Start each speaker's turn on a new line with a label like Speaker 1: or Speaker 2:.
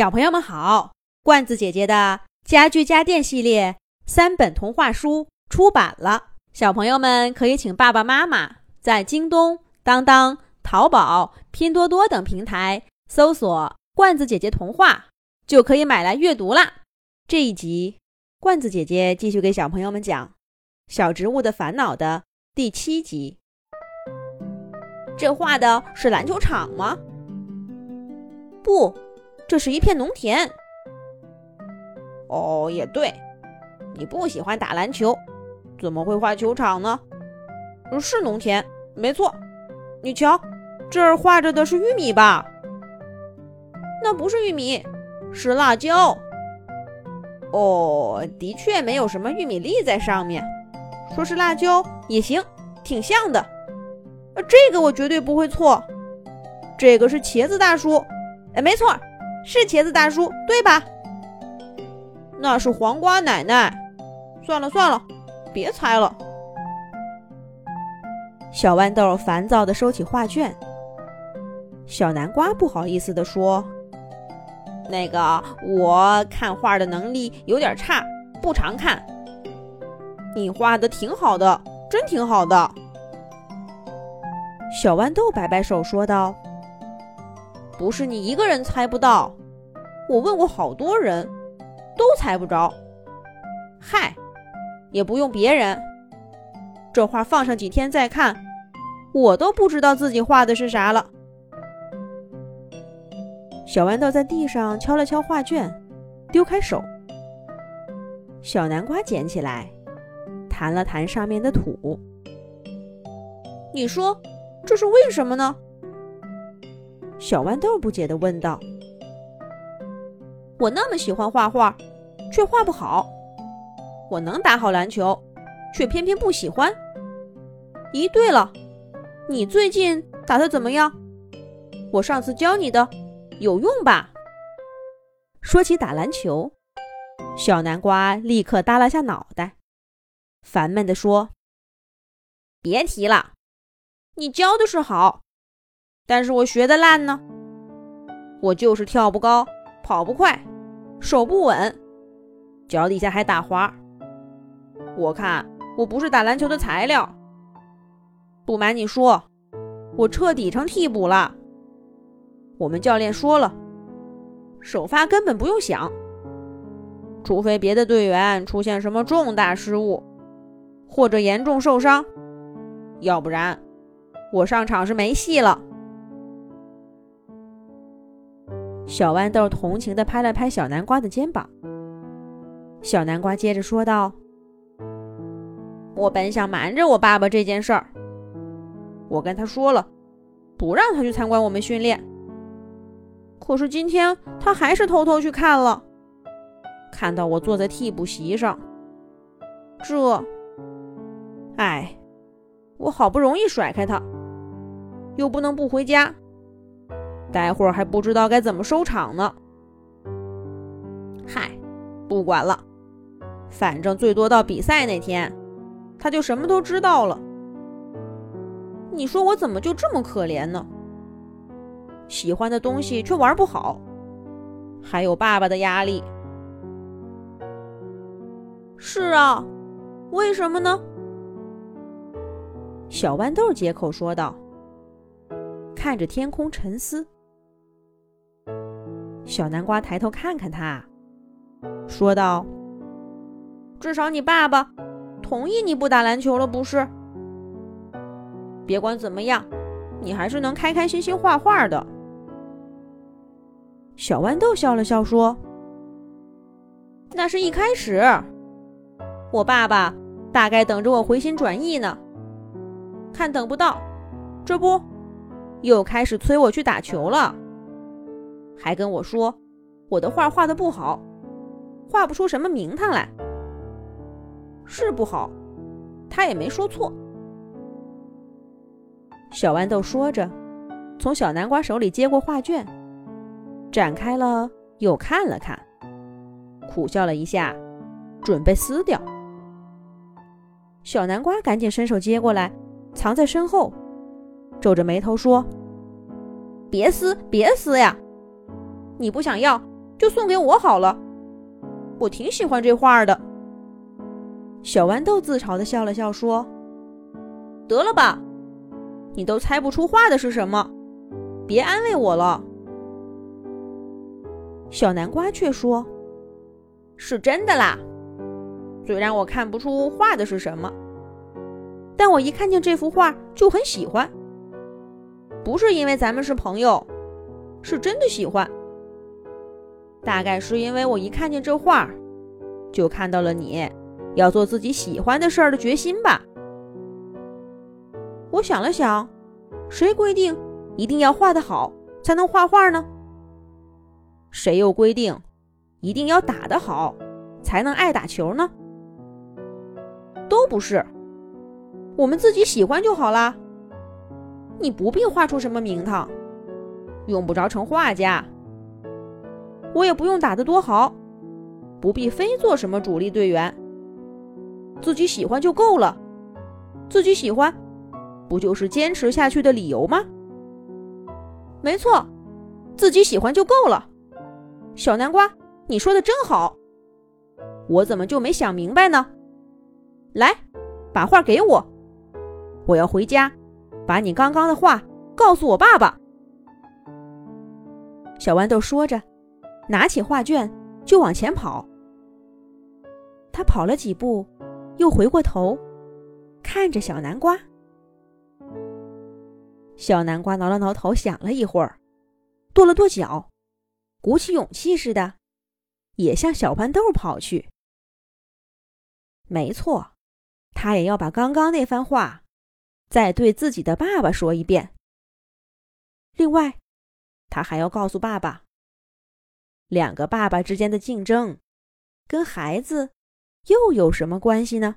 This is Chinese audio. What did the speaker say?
Speaker 1: 小朋友们好，罐子姐姐的家具家电系列三本童话书出版了，小朋友们可以请爸爸妈妈在京东、当当、淘宝、拼多多等平台搜索“罐子姐姐童话”，就可以买来阅读啦。这一集，罐子姐姐继续给小朋友们讲《小植物的烦恼》的第七集。这画的是篮球场吗？不。这是一片农田。
Speaker 2: 哦，也对，你不喜欢打篮球，怎么会画球场呢？是农田，没错。你瞧，这儿画着的是玉米吧？
Speaker 1: 那不是玉米，是辣椒。
Speaker 2: 哦，的确没有什么玉米粒在上面。
Speaker 1: 说是辣椒也行，挺像的。这个我绝对不会错。这个是茄子大叔。哎，没错。是茄子大叔，对吧？
Speaker 2: 那是黄瓜奶奶。算了算了，别猜了。
Speaker 1: 小豌豆烦躁地收起画卷。小南瓜不好意思地说：“
Speaker 2: 那个，我看画的能力有点差，不常看。你画的挺好的，真挺好的。”
Speaker 1: 小豌豆摆摆手说道。不是你一个人猜不到，我问过好多人，都猜不着。嗨，也不用别人，这画放上几天再看，我都不知道自己画的是啥了。小豌豆在地上敲了敲画卷，丢开手。小南瓜捡起来，弹了弹上面的土。你说这是为什么呢？小豌豆不解地问道：“我那么喜欢画画，却画不好；我能打好篮球，却偏偏不喜欢。咦，对了，你最近打得怎么样？我上次教你的有用吧？”说起打篮球，小南瓜立刻耷拉下脑袋，烦闷地说：“别提了，你教的是好。”但是我学的烂呢，我就是跳不高，跑不快，手不稳，脚底下还打滑。我看我不是打篮球的材料。不瞒你说，我彻底成替补了。我们教练说了，首发根本不用想，除非别的队员出现什么重大失误，或者严重受伤，要不然我上场是没戏了。小豌豆同情地拍了拍小南瓜的肩膀。小南瓜接着说道：“我本想瞒着我爸爸这件事儿，我跟他说了，不让他去参观我们训练。可是今天他还是偷偷去看了，看到我坐在替补席上。这……哎，我好不容易甩开他，又不能不回家。”待会儿还不知道该怎么收场呢。嗨，不管了，反正最多到比赛那天，他就什么都知道了。你说我怎么就这么可怜呢？喜欢的东西却玩不好，还有爸爸的压力。是啊，为什么呢？小豌豆接口说道，看着天空沉思。小南瓜抬头看看他，说道：“至少你爸爸同意你不打篮球了，不是？别管怎么样，你还是能开开心心画画的。”小豌豆笑了笑说：“那是一开始，我爸爸大概等着我回心转意呢。看等不到，这不又开始催我去打球了。”还跟我说，我的画画的不好，画不出什么名堂来。是不好，他也没说错。小豌豆说着，从小南瓜手里接过画卷，展开了又看了看，苦笑了一下，准备撕掉。小南瓜赶紧伸手接过来，藏在身后，皱着眉头说：“别撕，别撕呀！”你不想要，就送给我好了。我挺喜欢这画的。
Speaker 2: 小豌豆自嘲的笑了笑，说：“
Speaker 1: 得了吧，你都猜不出画的是什么，别安慰我了。”
Speaker 2: 小南瓜却说：“
Speaker 1: 是真的啦。虽然我看不出画的是什么，但我一看见这幅画就很喜欢。不是因为咱们是朋友，是真的喜欢。大概是因为我一看见这画，就看到了你要做自己喜欢的事儿的决心吧。”
Speaker 2: 我想了想，谁规定一定要画得好才能画画呢？谁又规定一定要打得好才能爱打球呢？
Speaker 1: 都不是，我们自己喜欢就好啦。你不必画出什么名堂，用不着成画家。我也不用打得多好，不必非做什么主力队员。自己喜欢就够了，自己喜欢，不就是坚持下去的理由吗？没错，自己喜欢就够了。小南瓜，你说的真好，我怎么就没想明白呢？来，把画给我，我要回家，把你刚刚的话告诉我爸爸。
Speaker 2: 小豌豆说着，拿起画卷就往前跑。他跑了几步，又回过头，看着小南瓜。小南瓜挠了挠头，想了一会儿，跺了跺脚。鼓起勇气似的，也向小豌豆跑去。没错，他也要把刚刚那番话再对自己的爸爸说一遍。另外，他还要告诉爸爸，两个爸爸之间的竞争跟孩子又有什么关系呢？